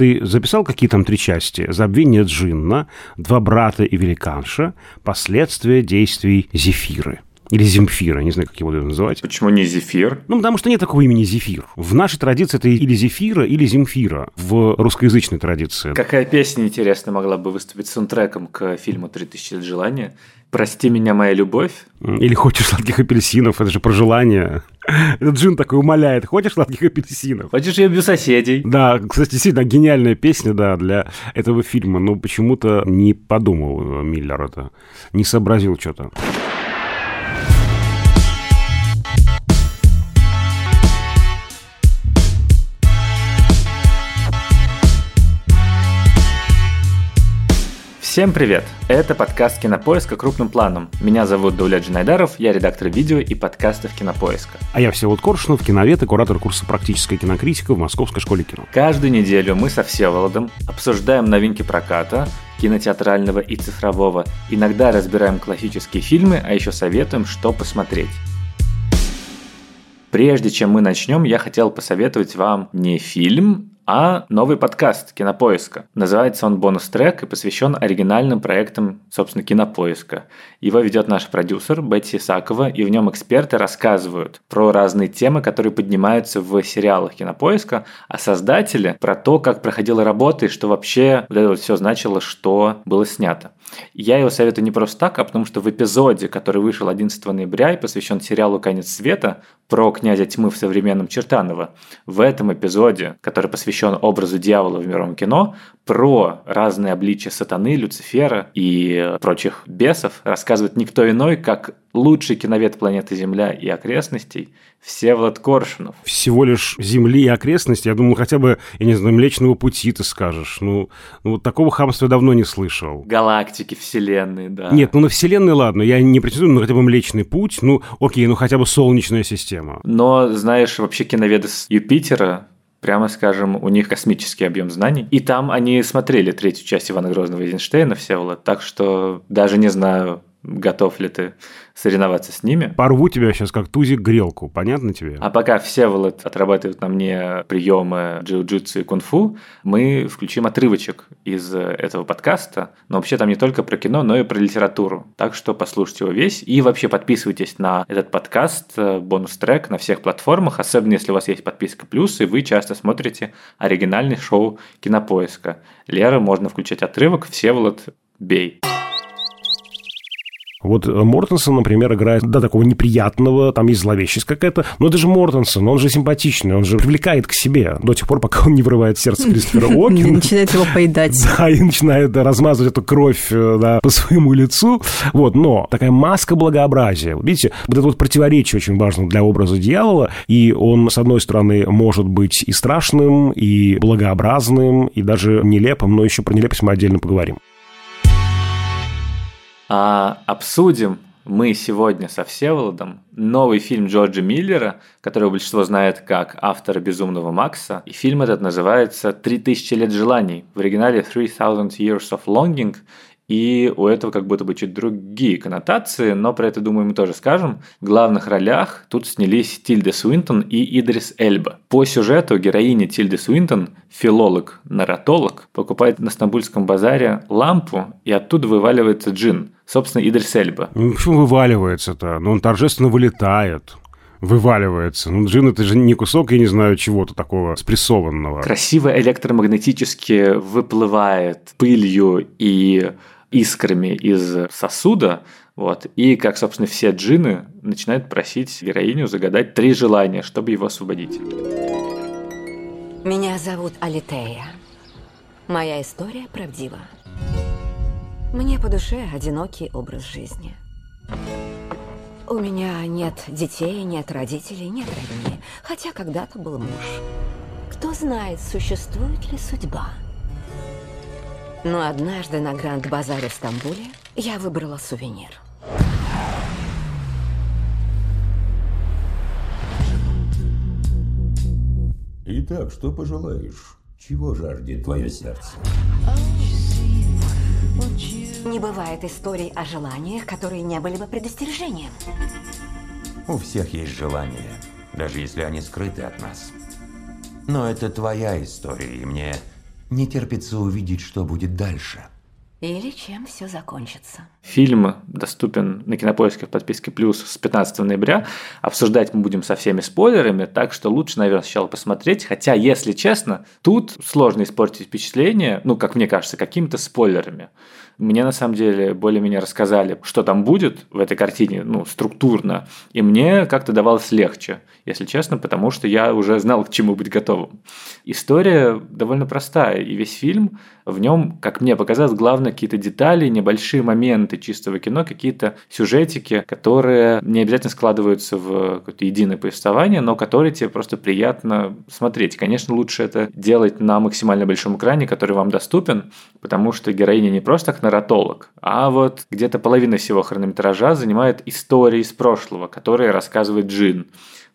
Ты записал какие там три части? Забвение Джинна, Два брата и великанша, Последствия действий Зефиры. Или Земфира, не знаю, как его называть. Почему не Зефир? Ну, потому что нет такого имени Зефир. В нашей традиции это или Зефира, или Земфира. В русскоязычной традиции. Какая песня, интересно, могла бы выступить саундтреком к фильму «3000 лет желания»? «Прости меня, моя любовь». Или «Хочешь сладких апельсинов», это же про желание. Этот джин такой умоляет, хочешь сладких апельсинов? Хочешь, я бью соседей? Да, кстати, действительно гениальная песня, да, для этого фильма, но почему-то не подумал Миллер это, не сообразил что-то. Всем привет! Это подкаст Кинопоиска крупным планом. Меня зовут Дауля Джинайдаров, я редактор видео и подкастов Кинопоиска. А я Всеволод Коршунов, киновед и куратор курса «Практическая кинокритика» в Московской школе кино. Каждую неделю мы со Всеволодом обсуждаем новинки проката, кинотеатрального и цифрового, иногда разбираем классические фильмы, а еще советуем, что посмотреть. Прежде чем мы начнем, я хотел посоветовать вам не фильм, а новый подкаст Кинопоиска. Называется он «Бонус-трек» и посвящен оригинальным проектам, собственно, Кинопоиска. Его ведет наш продюсер Бетти Исакова, и в нем эксперты рассказывают про разные темы, которые поднимаются в сериалах Кинопоиска, а создатели про то, как проходила работа и что вообще вот это вот все значило, что было снято. Я его советую не просто так, а потому что в эпизоде, который вышел 11 ноября и посвящен сериалу «Конец света» про князя тьмы в современном Чертаново, в этом эпизоде, который посвящен образу дьявола в мировом кино, про разные обличия сатаны, Люцифера и прочих бесов рассказывает никто иной, как лучший киновед планеты Земля и окрестностей Всеволод Коршунов. Всего лишь Земли и окрестностей? Я думаю, хотя бы, я не знаю, Млечного Пути ты скажешь. Ну, ну вот такого хамства я давно не слышал. Галактики, Вселенные, да. Нет, ну на Вселенной ладно, я не претендую, ну хотя бы Млечный Путь, ну окей, ну хотя бы Солнечная система. Но, знаешь, вообще киноведы с Юпитера прямо скажем, у них космический объем знаний. И там они смотрели третью часть Ивана Грозного Эйзенштейна, Всеволод, так что даже не знаю, готов ли ты соревноваться с ними. Порву тебя сейчас как тузик грелку, понятно тебе? А пока все Всеволод отрабатывает на мне приемы джиу-джитсу и кунг-фу, мы включим отрывочек из этого подкаста. Но вообще там не только про кино, но и про литературу. Так что послушайте его весь. И вообще подписывайтесь на этот подкаст, э, бонус-трек на всех платформах, особенно если у вас есть подписка плюс, и вы часто смотрите оригинальный шоу Кинопоиска. Лера, можно включать отрывок, Всеволод, бей. Вот э, Мортенсон, например, играет до такого неприятного, там есть зловещесть какая-то, но это же Мортенсон, он же симпатичный, он же привлекает к себе до тех пор, пока он не вырывает сердце Кристофера Уокена. Начинает его поедать. Да, и начинает размазывать эту кровь э, да, по своему лицу. Вот, но такая маска благообразия. Видите, вот это вот противоречие очень важно для образа дьявола, и он, с одной стороны, может быть и страшным, и благообразным, и даже нелепым, но еще про нелепость мы отдельно поговорим. А обсудим мы сегодня со Всеволодом новый фильм Джорджа Миллера, который большинство знает как автора «Безумного Макса». И фильм этот называется «3000 лет желаний». В оригинале «3000 Years of Longing». И у этого как будто бы чуть другие коннотации, но про это, думаю, мы тоже скажем. В главных ролях тут снялись Тильда Суинтон и Идрис Эльба. По сюжету героиня Тильды Суинтон, филолог, наратолог, покупает на Стамбульском базаре лампу, и оттуда вываливается джин – собственно, Идрис Эльба. Ну, почему вываливается-то? Ну, он торжественно вылетает вываливается. Ну, джин это же не кусок, я не знаю, чего-то такого спрессованного. Красиво электромагнетически выплывает пылью и искрами из сосуда, вот, и, как, собственно, все джины начинают просить героиню загадать три желания, чтобы его освободить. Меня зовут Алитея. Моя история правдива. Мне по душе одинокий образ жизни. У меня нет детей, нет родителей, нет родни, хотя когда-то был муж. Кто знает, существует ли судьба. Но однажды на Гранд-базаре в Стамбуле я выбрала сувенир. Итак, что пожелаешь? Чего жаждет твое сердце? Не бывает историй о желаниях, которые не были бы предостережением. У всех есть желания, даже если они скрыты от нас. Но это твоя история, и мне Не терпится увидеть, что будет дальше. Или чем все закончится. Фильм доступен на Кинопоиске в подписке «Плюс» с 15 ноября. Обсуждать мы будем со всеми спойлерами, так что лучше, наверное, сначала посмотреть. Хотя, если честно, тут сложно испортить впечатление, ну, как мне кажется, какими-то спойлерами. Мне на самом деле более-менее рассказали, что там будет в этой картине, ну, структурно. И мне как-то давалось легче, если честно, потому что я уже знал, к чему быть готовым. История довольно простая, и весь фильм, в нем, как мне показалось, главное какие-то детали, небольшие моменты чистого кино, какие-то сюжетики, которые не обязательно складываются в какое-то единое повествование, но которые тебе просто приятно смотреть. Конечно, лучше это делать на максимально большом экране, который вам доступен, потому что героиня не просто как нарратолог, а вот где-то половина всего хронометража занимает истории из прошлого, которые рассказывает Джин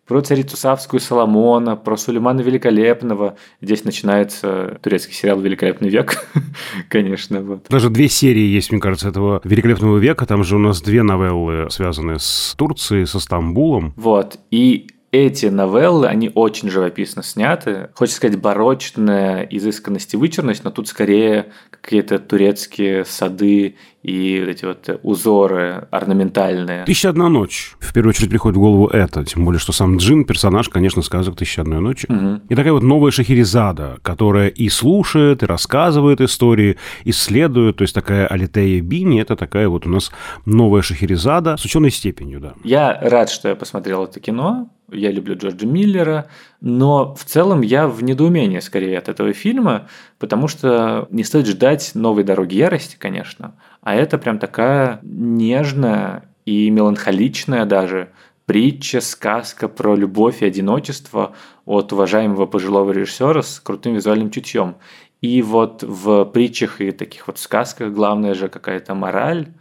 про царицу Савскую Соломона, про Сулеймана Великолепного. Здесь начинается турецкий сериал «Великолепный век», конечно. Вот. Даже две серии есть, мне кажется, этого «Великолепного века». Там же у нас две новеллы, связанные с Турцией, со Стамбулом. Вот. И эти новеллы, они очень живописно сняты. Хочется сказать, барочная изысканность и вычурность, но тут скорее какие-то турецкие сады и вот эти вот узоры орнаментальные. «Тысяча одна ночь». В первую очередь приходит в голову это. Тем более, что сам Джин, персонаж, конечно, сказок «Тысяча одной ночи». Угу. И такая вот новая Шахерезада, которая и слушает, и рассказывает истории, исследует. То есть такая Алитея Бини – это такая вот у нас новая Шахерезада с ученой степенью, да. Я рад, что я посмотрел это кино. Я люблю Джорджа Миллера, но в целом я в недоумении скорее от этого фильма, потому что не стоит ждать новой дороги ярости, конечно, а это прям такая нежная и меланхоличная даже притча, сказка про любовь и одиночество от уважаемого пожилого режиссера с крутым визуальным чутьем. И вот в притчах и таких вот сказках главное же какая-то мораль,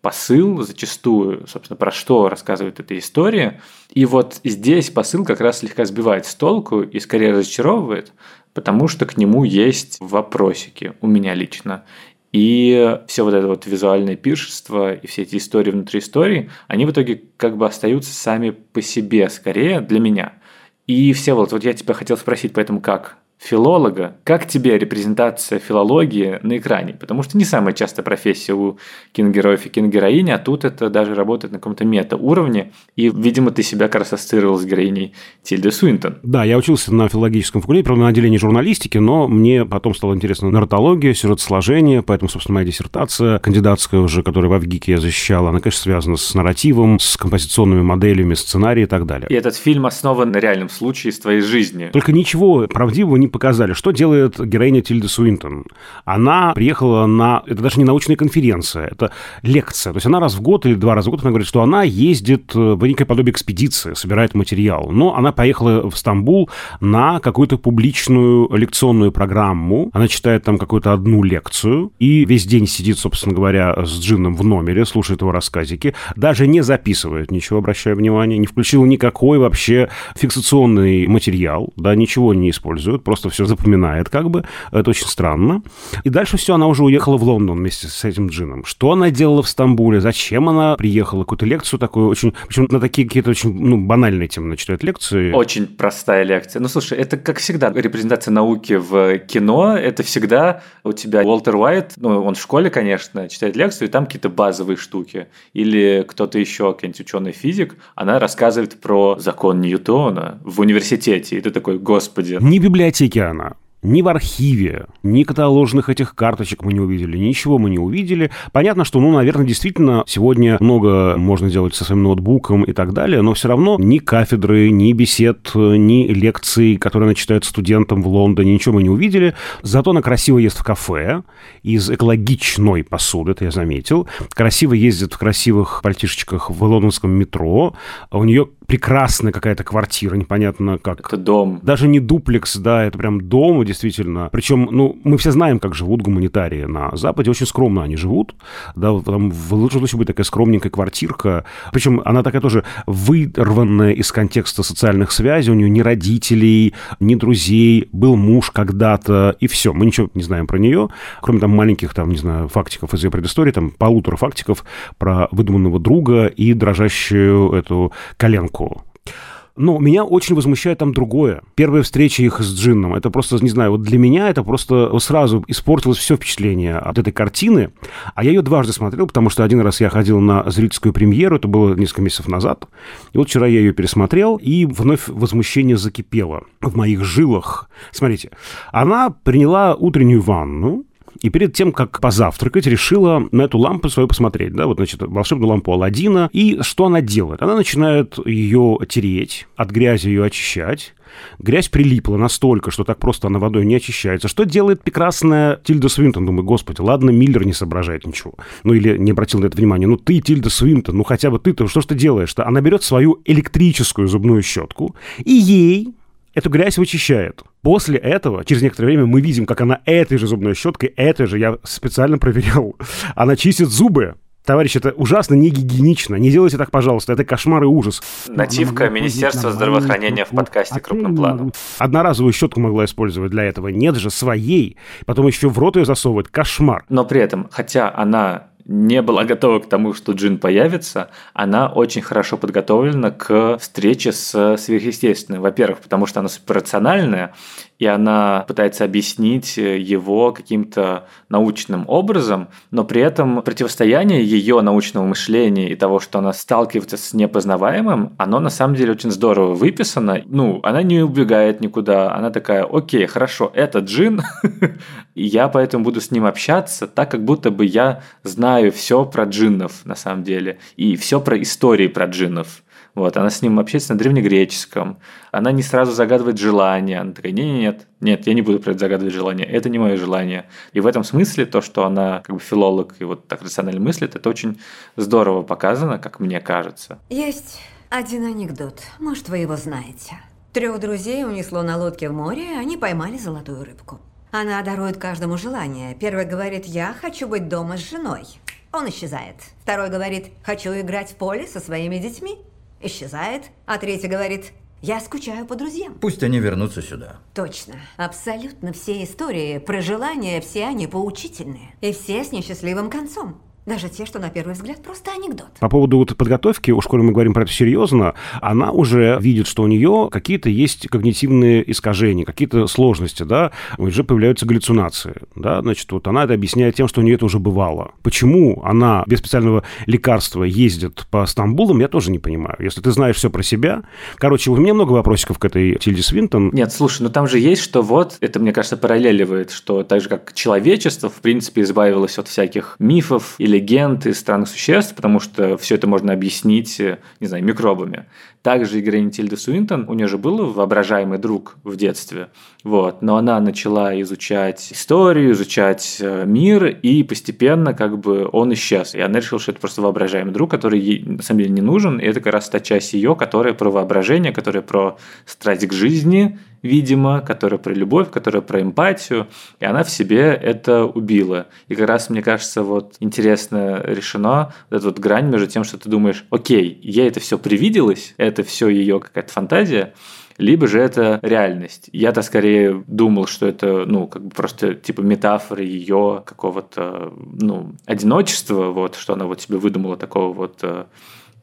посыл зачастую, собственно, про что рассказывает эта история. И вот здесь посыл как раз слегка сбивает с толку и скорее разочаровывает, потому что к нему есть вопросики у меня лично. И все вот это вот визуальное пиршество и все эти истории внутри истории, они в итоге как бы остаются сами по себе скорее для меня. И все вот, вот я тебя хотел спросить, поэтому как филолога, как тебе репрезентация филологии на экране? Потому что не самая частая профессия у киногероев и киногероини, а тут это даже работает на каком-то мета-уровне. И, видимо, ты себя как раз ассоциировал с героиней Тильды Суинтон. Да, я учился на филологическом факультете, правда, на отделении журналистики, но мне потом стало интересно нарратология, сюжетосложение, поэтому, собственно, моя диссертация кандидатская уже, которую в Авгике я защищала, она, конечно, связана с нарративом, с композиционными моделями, сценарием и так далее. И этот фильм основан на реальном случае из твоей жизни. Только ничего правдивого не показали. Что делает героиня Тильда Суинтон? Она приехала на... Это даже не научная конференция, это лекция. То есть она раз в год или два раза в год, она говорит, что она ездит в некое подобие экспедиции, собирает материал. Но она поехала в Стамбул на какую-то публичную лекционную программу. Она читает там какую-то одну лекцию и весь день сидит, собственно говоря, с Джином в номере, слушает его рассказики, даже не записывает ничего, обращая внимание, не включил никакой вообще фиксационный материал, да, ничего не использует, просто все запоминает как бы. Это очень странно. И дальше все, она уже уехала в Лондон вместе с этим джином. Что она делала в Стамбуле? Зачем она приехала? Какую-то лекцию такую очень... Причем на такие какие-то очень ну, банальные темы она читает лекции. Очень простая лекция. Ну, слушай, это, как всегда, репрезентация науки в кино. Это всегда у тебя Уолтер Уайт, ну, он в школе, конечно, читает лекцию, и там какие-то базовые штуки. Или кто-то еще, какой-нибудь ученый физик, она рассказывает про закон Ньютона в университете. И ты такой, господи. Не библиотеки она ни в архиве, ни каталожных этих карточек мы не увидели, ничего мы не увидели. Понятно, что, ну, наверное, действительно, сегодня много можно делать со своим ноутбуком и так далее, но все равно ни кафедры, ни бесед, ни лекций, которые она читает студентам в Лондоне, ничего мы не увидели. Зато она красиво ест в кафе из экологичной посуды, это я заметил. Красиво ездит в красивых пальтишечках в лондонском метро. У нее прекрасная какая-то квартира, непонятно как. Это дом. Даже не дуплекс, да, это прям дом, действительно. Причем, ну, мы все знаем, как живут гуманитарии на Западе, очень скромно они живут, да, там в лучшем случае будет такая скромненькая квартирка, причем она такая тоже вырванная из контекста социальных связей, у нее ни родителей, ни друзей, был муж когда-то, и все, мы ничего не знаем про нее, кроме там маленьких, там, не знаю, фактиков из ее предыстории, там полутора фактиков про выдуманного друга и дрожащую эту коленку Но меня очень возмущает там другое. Первая встреча их с Джинном, это просто, не знаю, вот для меня это просто сразу испортилось все впечатление от этой картины. А я ее дважды смотрел, потому что один раз я ходил на зрительскую премьеру, это было несколько месяцев назад. И вот вчера я ее пересмотрел, и вновь возмущение закипело в моих жилах. Смотрите, она приняла утреннюю ванну, и перед тем, как позавтракать, решила на эту лампу свою посмотреть, да, вот, значит, волшебную лампу Алладина. И что она делает? Она начинает ее тереть, от грязи ее очищать, Грязь прилипла настолько, что так просто она водой не очищается. Что делает прекрасная Тильда Свинтон? Думаю, господи, ладно, Миллер не соображает ничего. Ну или не обратил на это внимания. Ну ты, Тильда Свинтон, ну хотя бы ты-то, что ж ты делаешь-то? Она берет свою электрическую зубную щетку и ей эту грязь вычищает. После этого, через некоторое время, мы видим, как она этой же зубной щеткой, этой же, я специально проверял, она чистит зубы. Товарищ, это ужасно не гигиенично. Не делайте так, пожалуйста. Это кошмар и ужас. Нативка Министерства здравоохранения в подкасте крупным планом. Одноразовую щетку могла использовать для этого. Нет же, своей. Потом еще в рот ее засовывать. Кошмар. Но при этом, хотя она не была готова к тому, что Джин появится, она очень хорошо подготовлена к встрече с сверхъестественным. Во-первых, потому что она суперрациональная, и она пытается объяснить его каким-то научным образом, но при этом противостояние ее научного мышления и того, что она сталкивается с непознаваемым, оно на самом деле очень здорово выписано. Ну, она не убегает никуда, она такая, окей, хорошо, это Джин, и я поэтому буду с ним общаться так, как будто бы я знаю все про джиннов на самом деле, и все про истории про джиннов. Вот, она с ним общается на древнегреческом. Она не сразу загадывает желание. Она такая, нет, нет, нет, я не буду про это загадывать желание. Это не мое желание. И в этом смысле то, что она как бы филолог и вот так рационально мыслит, это очень здорово показано, как мне кажется. Есть один анекдот. Может, вы его знаете. Трех друзей унесло на лодке в море, они поймали золотую рыбку. Она дарует каждому желание. Первый говорит «Я хочу быть дома с женой». Он исчезает. Второй говорит «Хочу играть в поле со своими детьми» исчезает, а третий говорит «Я скучаю по друзьям». Пусть они вернутся сюда. Точно. Абсолютно все истории про желания, все они поучительные. И все с несчастливым концом. Даже те, что на первый взгляд просто анекдот. По поводу вот подготовки, уж коли мы говорим про это серьезно, она уже видит, что у нее какие-то есть когнитивные искажения, какие-то сложности, да, уже появляются галлюцинации, да, значит, вот она это объясняет тем, что у нее это уже бывало. Почему она без специального лекарства ездит по Стамбулам, я тоже не понимаю. Если ты знаешь все про себя, короче, у меня много вопросиков к этой Тильде Свинтон. Нет, слушай, ну там же есть, что вот, это, мне кажется, параллеливает, что так же, как человечество, в принципе, избавилось от всяких мифов или легенд из странных существ, потому что все это можно объяснить, э, не знаю, микробами. Также и героиня Тильда Суинтон, у нее же был воображаемый друг в детстве, вот, но она начала изучать историю, изучать э, мир, и постепенно как бы он исчез. И она решила, что это просто воображаемый друг, который ей на самом деле не нужен, и это как раз та часть ее, которая про воображение, которая про страсть к жизни, видимо, которая про любовь, которая про эмпатию, и она в себе это убила. И как раз, мне кажется, вот интересно решено вот эта вот грань между тем, что ты думаешь, окей, ей это все привиделось, это все ее какая-то фантазия, либо же это реальность. Я-то скорее думал, что это, ну, как бы просто типа метафора ее какого-то, ну, одиночества, вот, что она вот себе выдумала такого вот э,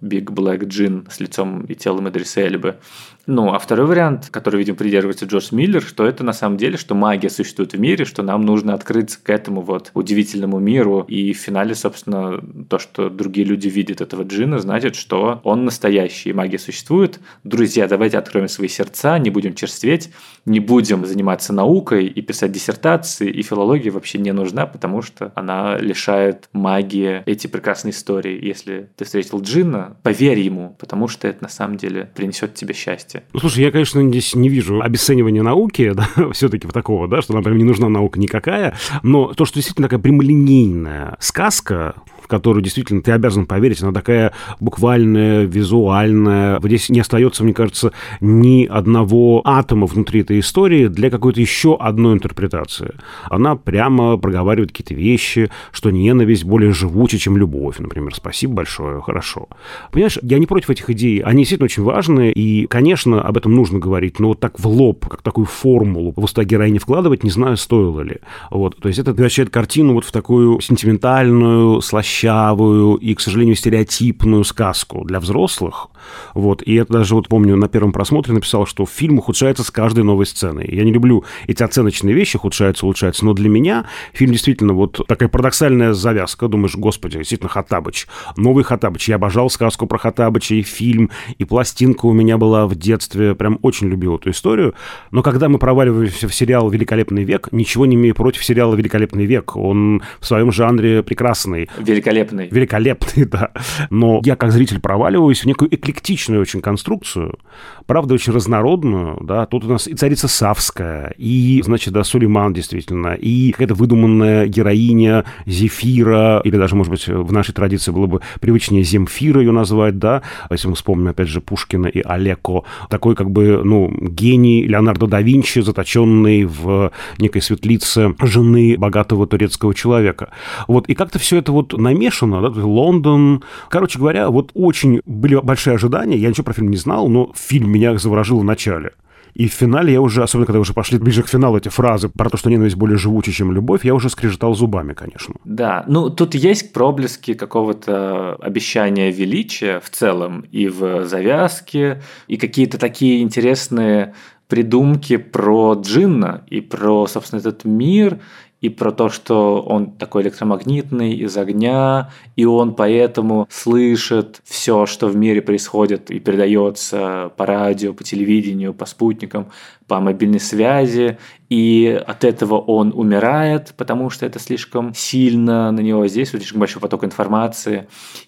Big Black Джин с лицом и телом Идриса Эльбы. Ну, а второй вариант, который, видимо, придерживается Джордж Миллер, что это на самом деле, что магия существует в мире, что нам нужно открыться к этому вот удивительному миру. И в финале, собственно, то, что другие люди видят этого джина, значит, что он настоящий, магия существует. Друзья, давайте откроем свои сердца, не будем черстветь, не будем заниматься наукой и писать диссертации, и филология вообще не нужна, потому что она лишает магии эти прекрасные истории. Если ты встретил джина, поверь ему, потому что это на самом деле принесет тебе счастье месте. Ну, слушай, я, конечно, здесь не вижу обесценивания науки, да, все-таки такого, да, что нам прям не нужна наука никакая, но то, что действительно такая прямолинейная сказка, которую действительно ты обязан поверить, она такая буквальная, визуальная. Здесь не остается, мне кажется, ни одного атома внутри этой истории для какой-то еще одной интерпретации. Она прямо проговаривает какие-то вещи, что ненависть более живуча, чем любовь, например. Спасибо большое, хорошо. Понимаешь, я не против этих идей, они действительно очень важны, и, конечно, об этом нужно говорить, но вот так в лоб, как такую формулу в уста героини вкладывать, не знаю, стоило ли. Вот, то есть это превращает картину вот в такую сентиментальную, слащавую и, к сожалению, стереотипную сказку для взрослых, вот, и это даже вот помню на первом просмотре написал, что фильм ухудшается с каждой новой сценой. Я не люблю эти оценочные вещи, ухудшаются, улучшаются, но для меня фильм действительно вот такая парадоксальная завязка. Думаешь, господи, действительно Хаттабыч. Новый Хаттабыч. Я обожал сказку про Хаттабыча и фильм, и пластинка у меня была в детстве. Прям очень любил эту историю. Но когда мы проваливаемся в сериал «Великолепный век», ничего не имею против сериала «Великолепный век». Он в своем жанре прекрасный. Великолепный. Великолепный, да. Но я как зритель проваливаюсь в некую эклектичную очень конструкцию, правда, очень разнородную, да, тут у нас и царица Савская, и, значит, да, Сулейман, действительно, и какая-то выдуманная героиня Зефира, или даже, может быть, в нашей традиции было бы привычнее Земфира ее назвать, да, если мы вспомним, опять же, Пушкина и Олеко, такой, как бы, ну, гений Леонардо да Винчи, заточенный в некой светлице жены богатого турецкого человека. Вот, и как-то все это вот намешано, да, Лондон, короче говоря, вот очень были большие ожидания, я ничего про фильм не знал, но фильм меня заворожил в начале. И в финале я уже, особенно когда уже пошли ближе к финалу эти фразы про то, что ненависть более живуча, чем любовь, я уже скрежетал зубами, конечно. Да, ну тут есть проблески какого-то обещания величия в целом и в завязке, и какие-то такие интересные придумки про Джинна и про, собственно, этот мир, и про то, что он такой электромагнитный из огня, и он поэтому слышит все, что в мире происходит и передается по радио, по телевидению, по спутникам, по мобильной связи, и от этого он умирает, потому что это слишком сильно на него воздействует, слишком большой поток информации.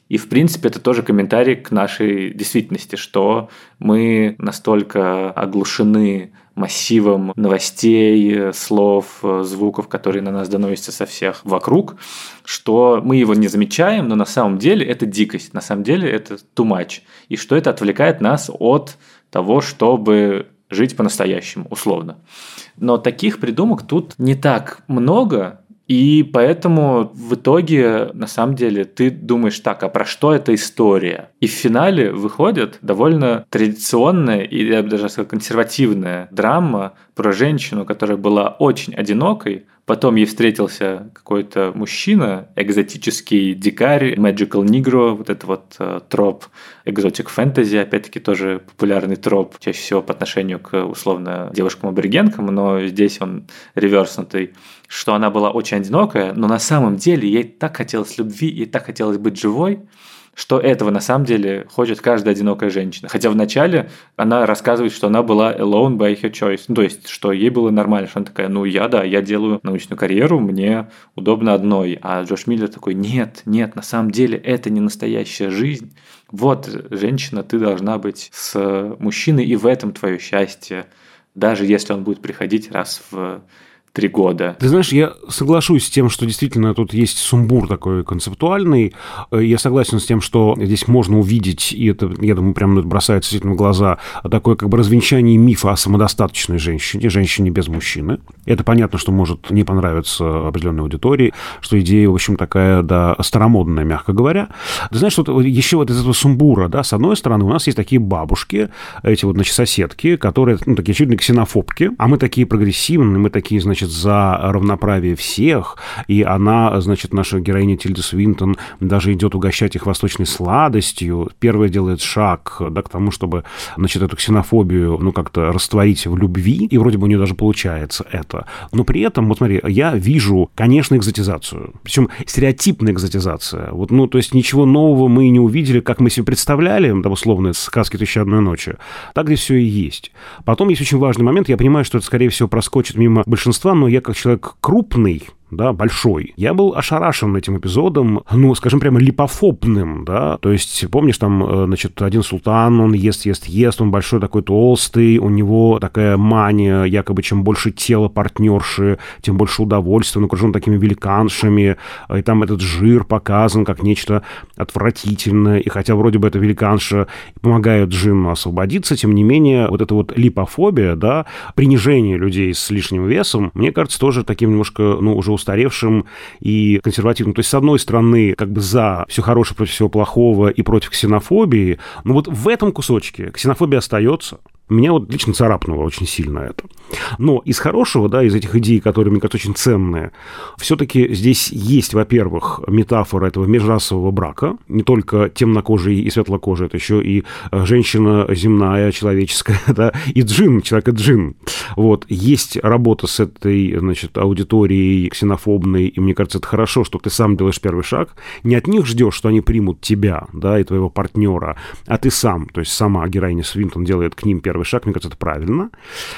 И, в принципе, это тоже комментарий к нашей действительности, что мы настолько оглушены массивом новостей, слов, звуков, которые на нас доносятся со всех вокруг, что мы его не замечаем, но на самом деле это дикость, на самом деле это too much, и что это отвлекает нас от того, чтобы жить по-настоящему, условно. Но таких придумок тут не так много, и поэтому в итоге, на самом деле, ты думаешь так, а про что эта история? И в финале выходит довольно традиционная и, я бы даже сказал, консервативная драма про женщину, которая была очень одинокой, Потом ей встретился какой-то мужчина, экзотический дикарь, magical negro, вот это вот э, троп экзотик фэнтези, опять-таки тоже популярный троп, чаще всего по отношению к условно девушкам-аборигенкам, но здесь он реверснутый, что она была очень одинокая, но на самом деле ей так хотелось любви, ей так хотелось быть живой, что этого на самом деле хочет каждая одинокая женщина. Хотя вначале она рассказывает, что она была alone by her choice. Ну, то есть, что ей было нормально, что она такая, ну, я, да, я делаю научную карьеру, мне удобно одной. А Джош Миллер такой, нет, нет, на самом деле это не настоящая жизнь. Вот, женщина, ты должна быть с мужчиной, и в этом твое счастье, даже если он будет приходить раз в три года. Ты знаешь, я соглашусь с тем, что действительно тут есть сумбур такой концептуальный. Я согласен с тем, что здесь можно увидеть, и это, я думаю, прямо бросается действительно в глаза, такое как бы развенчание мифа о самодостаточной женщине, женщине без мужчины. Это понятно, что может не понравиться определенной аудитории, что идея, в общем, такая, да, старомодная, мягко говоря. Ты знаешь, вот еще вот из этого сумбура, да, с одной стороны, у нас есть такие бабушки, эти вот, значит, соседки, которые, ну, такие ли ксенофобки, а мы такие прогрессивные, мы такие, значит, значит, за равноправие всех, и она, значит, наша героиня Тильда Свинтон даже идет угощать их восточной сладостью. Первая делает шаг, да, к тому, чтобы, значит, эту ксенофобию, ну, как-то растворить в любви, и вроде бы у нее даже получается это. Но при этом, вот смотри, я вижу, конечно, экзотизацию, причем стереотипная экзотизация. Вот, ну, то есть ничего нового мы не увидели, как мы себе представляли, там, условно, сказки «Тысяча одной ночи». Так здесь все и есть. Потом есть очень важный момент, я понимаю, что это, скорее всего, проскочит мимо большинства, но я как человек крупный, да, большой. Я был ошарашен этим эпизодом, ну, скажем, прямо липофобным, да, то есть, помнишь, там, э, значит, один султан, он ест, ест, ест, он большой такой толстый, у него такая мания, якобы, чем больше тела партнерши, тем больше удовольствия, он окружен такими великаншами, и там этот жир показан как нечто отвратительное, и хотя вроде бы это великанша помогает Джину освободиться, тем не менее, вот эта вот липофобия, да, принижение людей с лишним весом, мне кажется, тоже таким немножко, ну, уже устаревшим и консервативным. То есть, с одной стороны, как бы за все хорошее против всего плохого и против ксенофобии, но вот в этом кусочке ксенофобия остается, меня вот лично царапнуло очень сильно это. Но из хорошего, да, из этих идей, которые, мне кажется, очень ценные, все-таки здесь есть, во-первых, метафора этого межрасового брака, не только темнокожий и светлокожий, это еще и э, женщина земная, человеческая, да, и джин, человек и джин. Вот, есть работа с этой, значит, аудиторией ксенофобной, и мне кажется, это хорошо, что ты сам делаешь первый шаг, не от них ждешь, что они примут тебя, да, и твоего партнера, а ты сам, то есть сама героиня Свинтон делает к ним первый первый шаг, мне кажется, это правильно.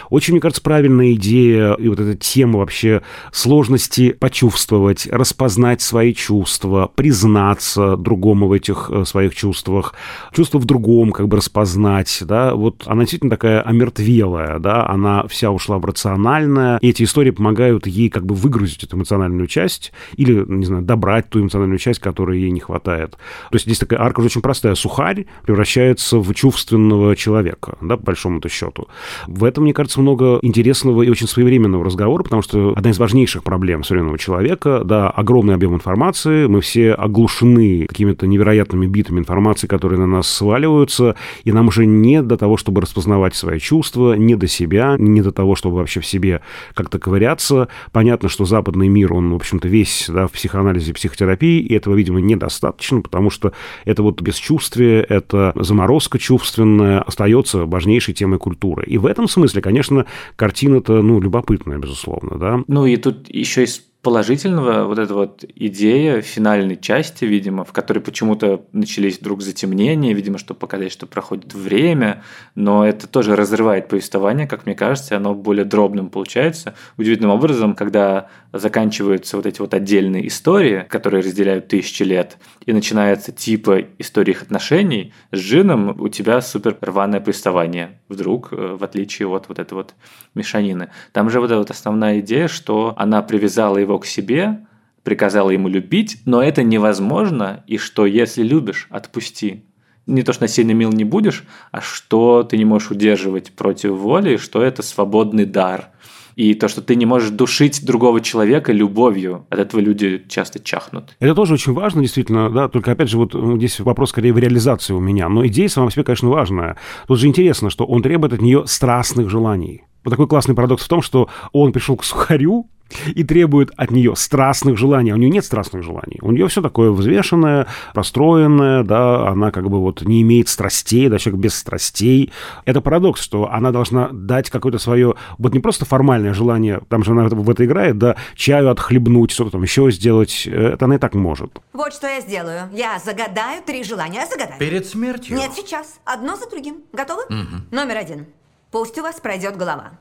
Очень, мне кажется, правильная идея и вот эта тема вообще сложности почувствовать, распознать свои чувства, признаться другому в этих э, своих чувствах, чувство в другом как бы распознать, да, вот она действительно такая омертвелая, да, она вся ушла в рациональное, и эти истории помогают ей как бы выгрузить эту эмоциональную часть или, не знаю, добрать ту эмоциональную часть, которой ей не хватает. То есть здесь такая арка уже очень простая. Сухарь превращается в чувственного человека, да, большой большому-то счету. В этом, мне кажется, много интересного и очень своевременного разговора, потому что одна из важнейших проблем современного человека, да, огромный объем информации, мы все оглушены какими-то невероятными битами информации, которые на нас сваливаются, и нам уже не до того, чтобы распознавать свои чувства, не до себя, не до того, чтобы вообще в себе как-то ковыряться. Понятно, что западный мир, он, в общем-то, весь да, в психоанализе, психотерапии, и этого, видимо, недостаточно, потому что это вот бесчувствие, это заморозка чувственная остается важнейшей темой культуры. И в этом смысле, конечно, картина-то, ну, любопытная, безусловно, да. Ну, и тут еще есть положительного вот эта вот идея финальной части, видимо, в которой почему-то начались вдруг затемнения, видимо, что показать, что проходит время, но это тоже разрывает повествование, как мне кажется, оно более дробным получается. Удивительным образом, когда заканчиваются вот эти вот отдельные истории, которые разделяют тысячи лет, и начинается типа истории их отношений, с Джином у тебя супер рваное повествование вдруг, э, в отличие от вот этой вот мешанины. Там же вот эта вот основная идея, что она привязала его к себе, приказала ему любить, но это невозможно, и что если любишь, отпусти. Не то, что насильно мил не будешь, а что ты не можешь удерживать против воли, что это свободный дар. И то, что ты не можешь душить другого человека любовью, от этого люди часто чахнут. Это тоже очень важно, действительно, да, только опять же, вот ну, здесь вопрос скорее в реализации у меня, но идея сама по себе, конечно, важная. Тут же интересно, что он требует от нее страстных желаний. Вот такой классный парадокс в том, что он пришел к сухарю, и требует от нее страстных желаний. А у нее нет страстных желаний. У нее все такое взвешенное, простроенное, да, она как бы вот не имеет страстей, да, человек без страстей. Это парадокс, что она должна дать какое-то свое, вот не просто формальное желание, там же она в это играет, да, чаю отхлебнуть, что-то там еще сделать, это она и так может. Вот что я сделаю. Я загадаю три желания. Загадаю. Перед смертью? Нет, сейчас. Одно за другим. Готовы? Угу. Номер один. Пусть у вас пройдет голова.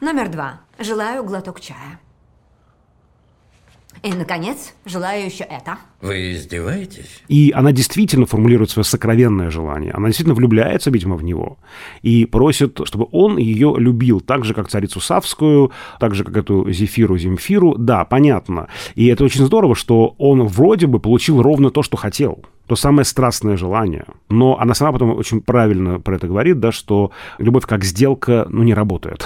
Номер два. Желаю глоток чая. И, наконец, желаю еще это. Вы издеваетесь? И она действительно формулирует свое сокровенное желание. Она действительно влюбляется, видимо, в него. И просит, чтобы он ее любил так же, как царицу Савскую, так же, как эту Зефиру Земфиру. Да, понятно. И это очень здорово, что он вроде бы получил ровно то, что хотел то самое страстное желание. Но она сама потом очень правильно про это говорит, да, что любовь как сделка, ну, не работает.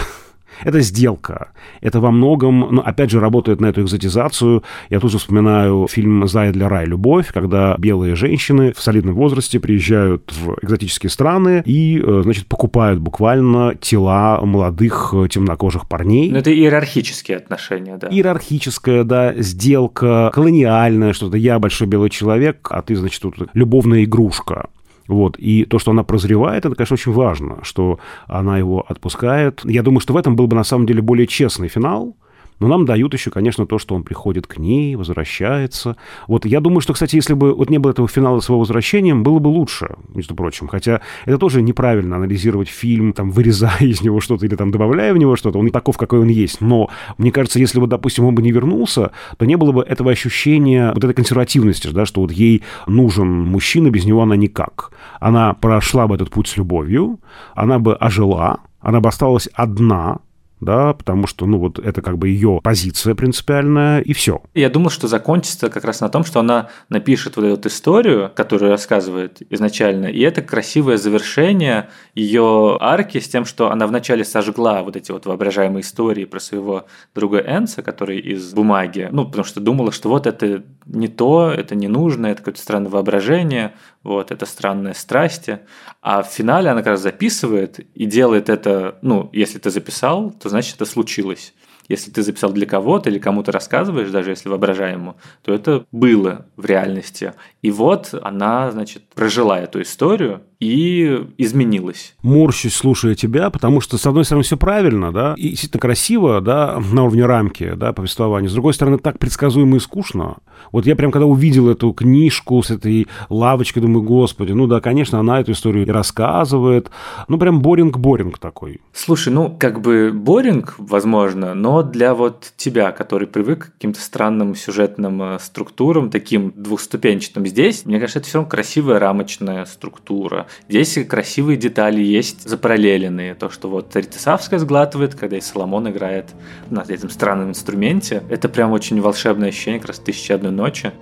Это сделка. Это во многом, ну, опять же, работает на эту экзотизацию. Я тут же вспоминаю фильм «Зая для рая. Любовь», когда белые женщины в солидном возрасте приезжают в экзотические страны и, э, значит, покупают буквально тела молодых э, темнокожих парней. Но ну, это иерархические отношения, да. Иерархическая, да, сделка, колониальная, что-то я большой белый человек, а ты, значит, тут любовная игрушка. Вот. И то, что она прозревает, это, конечно, очень важно, что она его отпускает. Я думаю, что в этом был бы, на самом деле, более честный финал, но нам дают еще, конечно, то, что он приходит к ней, возвращается. Вот я думаю, что, кстати, если бы вот не было этого финала с его возвращением, было бы лучше, между прочим. Хотя это тоже неправильно анализировать фильм, там, вырезая из него что-то или там добавляя в него что-то. Он не таков, какой он есть. Но мне кажется, если бы, допустим, он бы не вернулся, то не было бы этого ощущения вот этой консервативности, да, что вот ей нужен мужчина, без него она никак. Она прошла бы этот путь с любовью, она бы ожила, она бы осталась одна, да, потому что, ну, вот это как бы ее позиция принципиальная, и все. Я думал, что закончится как раз на том, что она напишет вот эту историю, которую рассказывает изначально, и это красивое завершение ее арки с тем, что она вначале сожгла вот эти вот воображаемые истории про своего друга Энса, который из бумаги, ну, потому что думала, что вот это не то, это не нужно, это какое-то странное воображение, вот, это странные страсти. А в финале она как раз записывает и делает это, ну, если ты записал, то значит это случилось. Если ты записал для кого-то или кому-то рассказываешь, даже если воображаемому, то это было в реальности. И вот она, значит, прожила эту историю, и изменилась. Морщусь, слушая тебя, потому что, с одной стороны, все правильно, да, и действительно красиво, да, на уровне рамки, да, повествования. С другой стороны, так предсказуемо и скучно. Вот я прям, когда увидел эту книжку с этой лавочкой, думаю, господи, ну да, конечно, она эту историю и рассказывает. Ну, прям боринг-боринг такой. Слушай, ну, как бы боринг, возможно, но для вот тебя, который привык к каким-то странным сюжетным э, структурам, таким двухступенчатым здесь, мне кажется, это все равно красивая рамочная структура. Здесь красивые детали есть запараллеленные. То, что вот Ритисавская сглатывает, когда и Соломон играет на этом странном инструменте. Это прям очень волшебное ощущение, как раз «Тысяча одной ночи».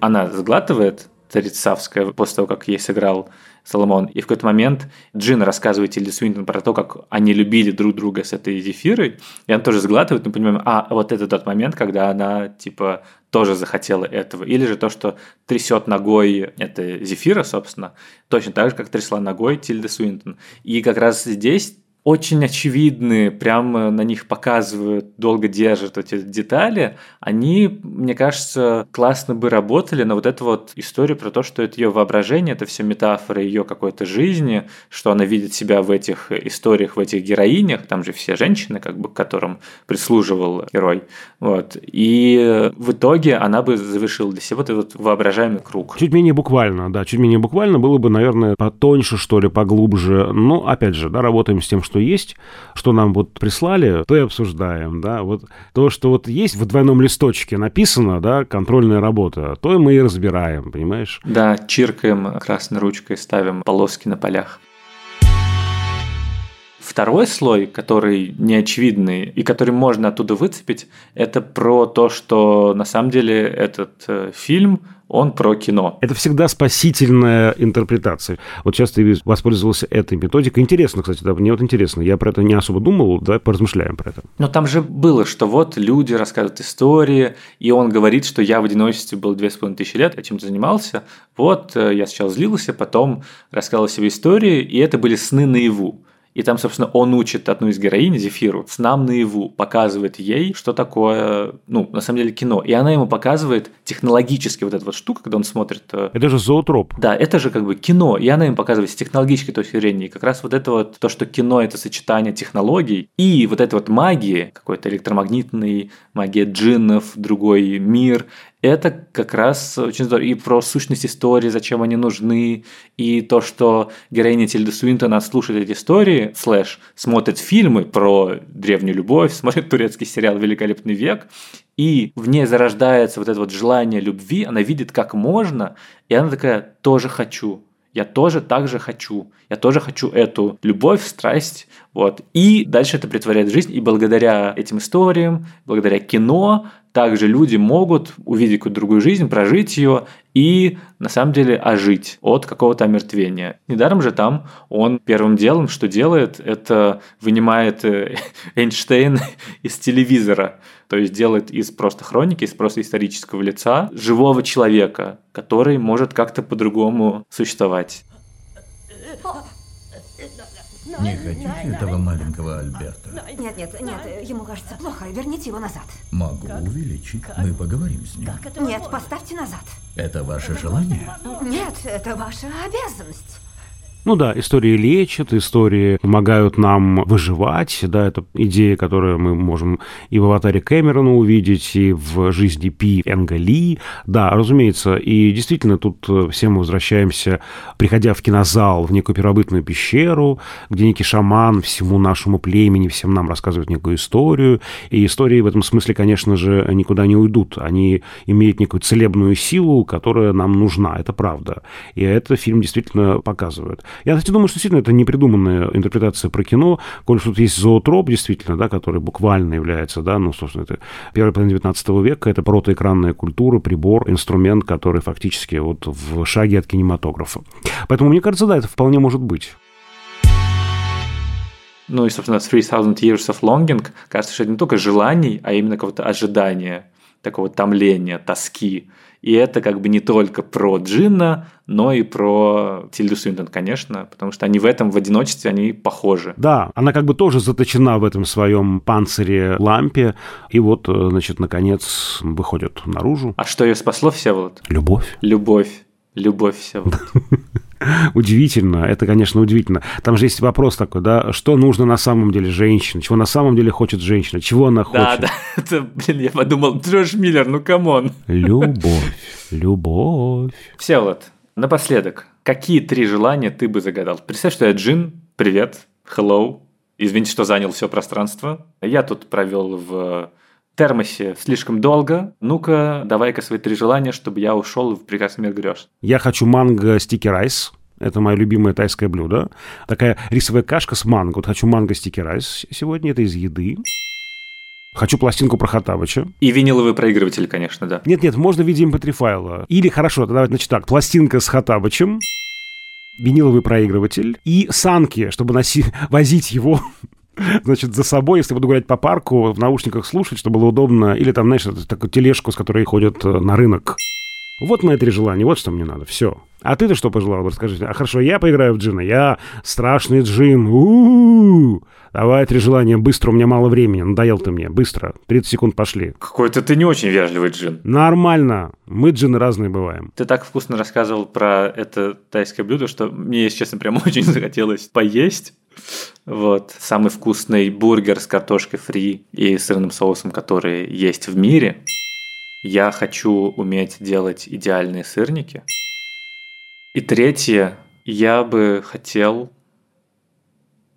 Она сглатывает, Царицавская после того, как ей сыграл Соломон. И в какой-то момент Джин рассказывает Тильде Свинтон про то, как они любили друг друга с этой Зефирой, и она тоже сглатывает, мы понимаем, а, вот это тот момент, когда она, типа, тоже захотела этого. Или же то, что трясет ногой, это Зефира, собственно, точно так же, как трясла ногой Тильда Свинтон. И как раз здесь очень очевидны, прямо на них показывают, долго держат эти детали, они, мне кажется, классно бы работали на вот эту вот историю про то, что это ее воображение, это все метафоры ее какой-то жизни, что она видит себя в этих историях, в этих героинях, там же все женщины, как бы, к которым прислуживал герой. Вот. И в итоге она бы завершила для себя вот этот воображаемый круг. Чуть менее буквально, да, чуть менее буквально было бы, наверное, потоньше, что ли, поглубже. Но, опять же, да, работаем с тем, что есть, что нам вот прислали, то и обсуждаем, да. Вот то, что вот есть в двойном листочке написано, да, контрольная работа, то и мы и разбираем, понимаешь? Да, чиркаем красной ручкой, ставим полоски на полях. Второй слой, который неочевидный и который можно оттуда выцепить, это про то, что на самом деле этот э, фильм он про кино. Это всегда спасительная интерпретация. Вот сейчас ты воспользовался этой методикой. Интересно, кстати, да, мне вот интересно. Я про это не особо думал, давай поразмышляем про это. Но там же было, что вот люди рассказывают истории, и он говорит, что я в одиночестве был две с половиной тысячи лет, я чем-то занимался. Вот э, я сначала злился, потом рассказывал себе истории, и это были сны наяву. И там, собственно, он учит одну из героинь, Зефиру, с нам наяву, показывает ей, что такое, ну, на самом деле, кино. И она ему показывает технологически вот эта вот штука, когда он смотрит... Э, это же зоотроп. Да, это же как бы кино. И она ему показывает с технологической точки зрения. И как раз вот это вот, то, что кино – это сочетание технологий и вот этой вот магии, какой-то электромагнитной, магия джиннов, другой мир, это как раз очень здорово. И про сущность истории, зачем они нужны, и то, что героиня Тильда Суинтона слушает эти истории, слэш, смотрит фильмы про древнюю любовь, смотрит турецкий сериал «Великолепный век», и в ней зарождается вот это вот желание любви, она видит, как можно, и она такая, тоже хочу, я тоже так же хочу. Я тоже хочу эту любовь, страсть. Вот. И дальше это притворяет жизнь. И благодаря этим историям, благодаря кино, также люди могут увидеть какую-то другую жизнь, прожить ее и на самом деле ожить от какого-то омертвения. Недаром же там он первым делом, что делает, это вынимает э, Эйнштейн из телевизора. То есть делает из просто хроники, из просто исторического лица живого человека, который может как-то по-другому существовать. Не хотите этого маленького Альберта? Нет, нет, нет, ему кажется плохо. Верните его назад. Могу увеличить. Мы поговорим с ним. Нет, поставьте назад. Это ваше желание? Нет, это ваша обязанность. Ну да, истории лечат, истории помогают нам выживать, да, это идея, которую мы можем и в «Аватаре» Кэмерона увидеть, и в «Жизни Пи» Энга Ли, да, разумеется, и действительно тут э, все мы возвращаемся, приходя в кинозал, в некую первобытную пещеру, где некий шаман всему нашему племени, всем нам рассказывает некую историю, и истории в этом смысле, конечно же, никуда не уйдут, они имеют некую целебную силу, которая нам нужна, это правда, и это фильм действительно показывает. Я, кстати, думаю, что действительно это непридуманная интерпретация про кино, коль что тут есть зоотроп, действительно, да, который буквально является, да, ну, собственно, это первая половина 19 века, это протоэкранная культура, прибор, инструмент, который фактически вот в шаге от кинематографа. Поэтому, мне кажется, да, это вполне может быть. Ну и, собственно, «3000 Years of Longing» кажется, что это не только желаний, а именно какого-то ожидания, такого томления, тоски. И это как бы не только про Джинна, но и про Тильду Свинтон, конечно, потому что они в этом, в одиночестве, они похожи. Да, она как бы тоже заточена в этом своем панцире лампе, и вот, э, значит, наконец выходит наружу. А что ее спасло, Всеволод? Любовь. Любовь. Любовь, Всеволод. Удивительно, это, конечно, удивительно. Там же есть вопрос такой, да, что нужно на самом деле женщине, чего на самом деле хочет женщина, чего она хочет. Да, да, это, блин, я подумал, Джордж Миллер, ну come on. Любовь, любовь. Всеволод, напоследок, какие три желания ты бы загадал? Представь, что я Джин, привет, hello, извините, что занял все пространство. Я тут провел в термосе слишком долго. Ну-ка, давай-ка свои три желания, чтобы я ушел в прекрасный мир грез. Я хочу mango sticky rice. Это мое любимое тайское блюдо. Такая рисовая кашка с манго. Вот хочу mango sticky rice сегодня. Это из еды. Хочу пластинку про Хатабыча. И виниловый проигрыватель, конечно, да. Нет-нет, можно в виде mp3 файла. Или, хорошо, тогда, значит так, пластинка с Хатабычем, виниловый проигрыватель и санки, чтобы носи, возить его значит, за собой, если буду гулять по парку, в наушниках слушать, чтобы было удобно, или там, знаешь, такую тележку, с которой ходят э, на рынок. Вот мои три желания, вот что мне надо, все. А ты-то что пожелал, расскажи. А хорошо, я поиграю в джина, я страшный джин. У-у-у. Давай три желания, быстро, у меня мало времени, надоел ты мне, быстро, 30 секунд пошли. Какой-то ты не очень вежливый джин. Нормально, мы джины разные бываем. Ты так вкусно рассказывал про это тайское блюдо, что мне, если честно, прям очень захотелось поесть. Вот. Самый вкусный бургер с картошкой фри и сырным соусом, который есть в мире. Я хочу уметь делать идеальные сырники. И третье, я бы хотел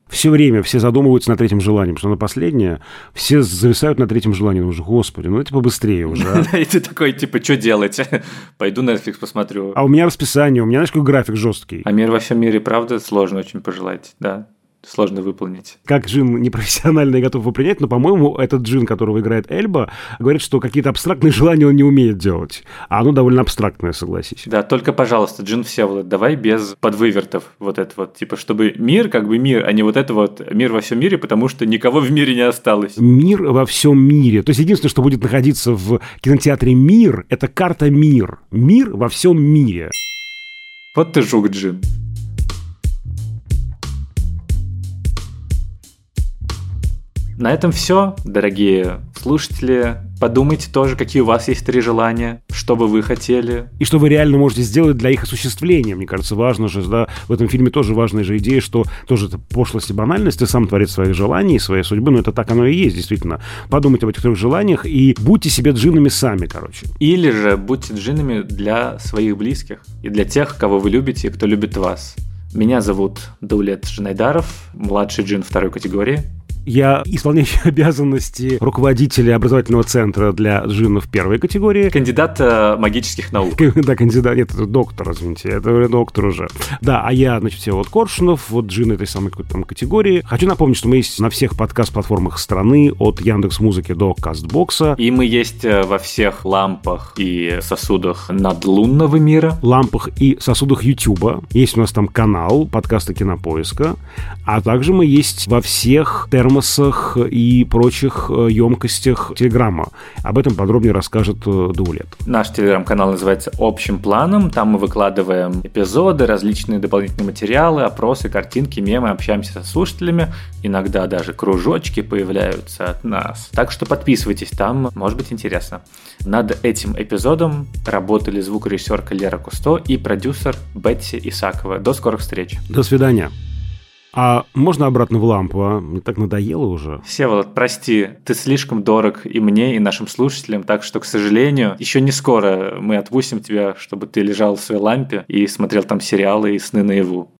все время все задумываются над третьим желанием, что на последнее, все зависают над третьим желанием. Уже, господи, ну это побыстрее уже. А? И ты такой, типа, что делать? Пойду Netflix посмотрю. А у меня расписание, у меня, знаешь, какой график жесткий. А мир во всем мире, правда, сложно очень пожелать, да сложно выполнить. Как джин непрофессионально готов его принять, но, по-моему, этот джин, которого играет Эльба, говорит, что какие-то абстрактные желания он не умеет делать. А оно довольно абстрактное, согласись. Да, только, пожалуйста, джин Всеволод, давай без подвывертов вот это вот. Типа, чтобы мир как бы мир, а не вот это вот мир во всем мире, потому что никого в мире не осталось. Мир во всем мире. То есть единственное, что будет находиться в кинотеатре «Мир», это карта «Мир». Мир во всем мире. Вот ты жук, Джин. На этом все, дорогие слушатели. Подумайте тоже, какие у вас есть три желания, что бы вы хотели. И что вы реально можете сделать для их осуществления. Мне кажется, важно же, да, в этом фильме тоже важная же идея, что тоже это пошлость и банальность, ты сам творец своих желаний, своей судьбы, но это так оно и есть, действительно. Подумайте об этих трех желаниях и будьте себе джинами сами, короче. Или же будьте джинами для своих близких и для тех, кого вы любите и кто любит вас. Меня зовут Даулет Жанайдаров, младший джин второй категории. Я исполняющий обязанности руководителя образовательного центра для джиннов первой категории. Кандидат э, магических наук. Да, кандидат, нет, это доктор, извините, это доктор уже. Да, а я, значит, все вот Коршунов, вот джин этой самой там категории. Хочу напомнить, что мы есть на всех подкаст-платформах страны, от Яндекс Музыки до Кастбокса. И мы есть э, во всех лампах и сосудах надлунного мира. Лампах и сосудах Ютуба. Есть у нас там канал подкаста Кинопоиска. А также мы есть во всех терм термосах и прочих емкостях Телеграма. Об этом подробнее расскажет Даулет. Наш телеграм-канал называется «Общим планом». Там мы выкладываем эпизоды, различные дополнительные материалы, опросы, картинки, мемы, общаемся со слушателями. Иногда даже кружочки появляются от нас. Так что подписывайтесь, там может быть интересно. Над этим эпизодом работали звукорежиссерка Лера Кусто и продюсер Бетси Исакова. До скорых встреч. До свидания. А можно обратно в лампу, а? Мне так надоело уже. Всеволод, прости, ты слишком дорог и мне, и нашим слушателям, так что, к сожалению, еще не скоро мы отпустим тебя, чтобы ты лежал в своей лампе и смотрел там сериалы и сны наяву.